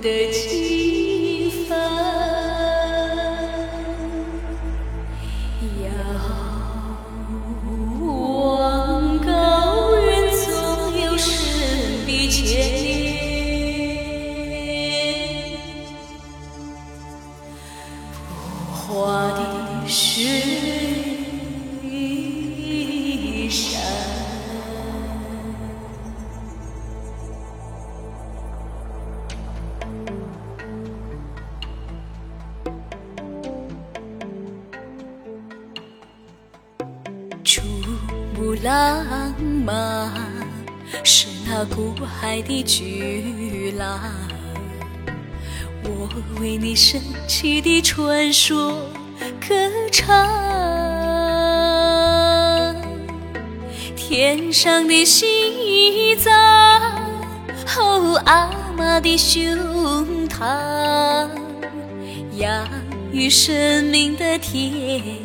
的几分，遥望高原总有神秘牵连。不化的是穆朗玛是那古海的巨浪。我为你神奇的传说歌唱，天上的西藏，哦，阿妈的胸膛，养育生命的天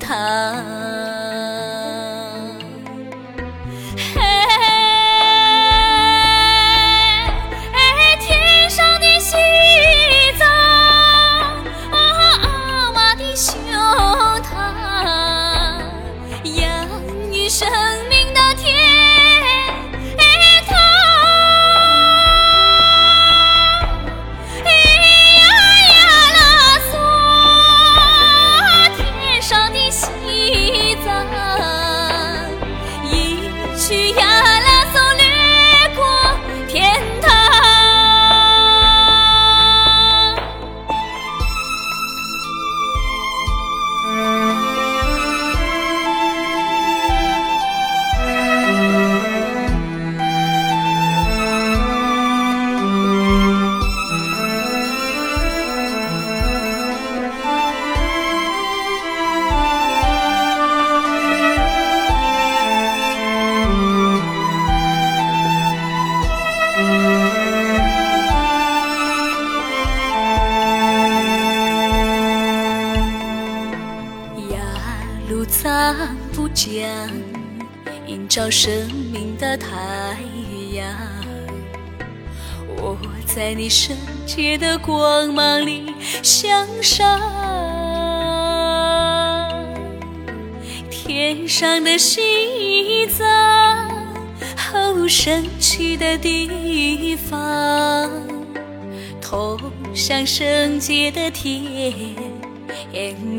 堂。藏布江，映照生命的太阳。我在你圣洁的光芒里向上，天上的西藏，哦，神奇的地方，通向圣洁的天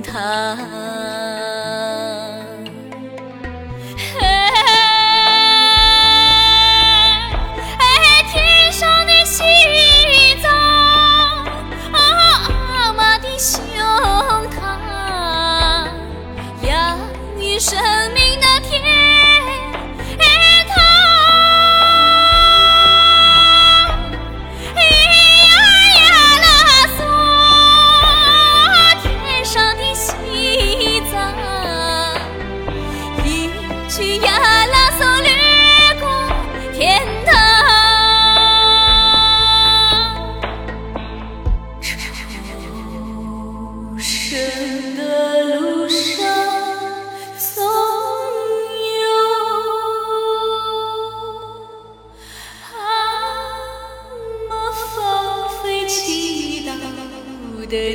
堂。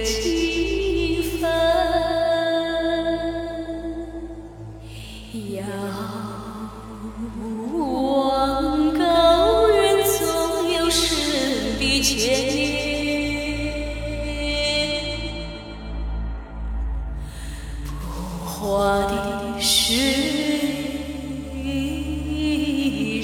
几分遥望高原总有圣不的是与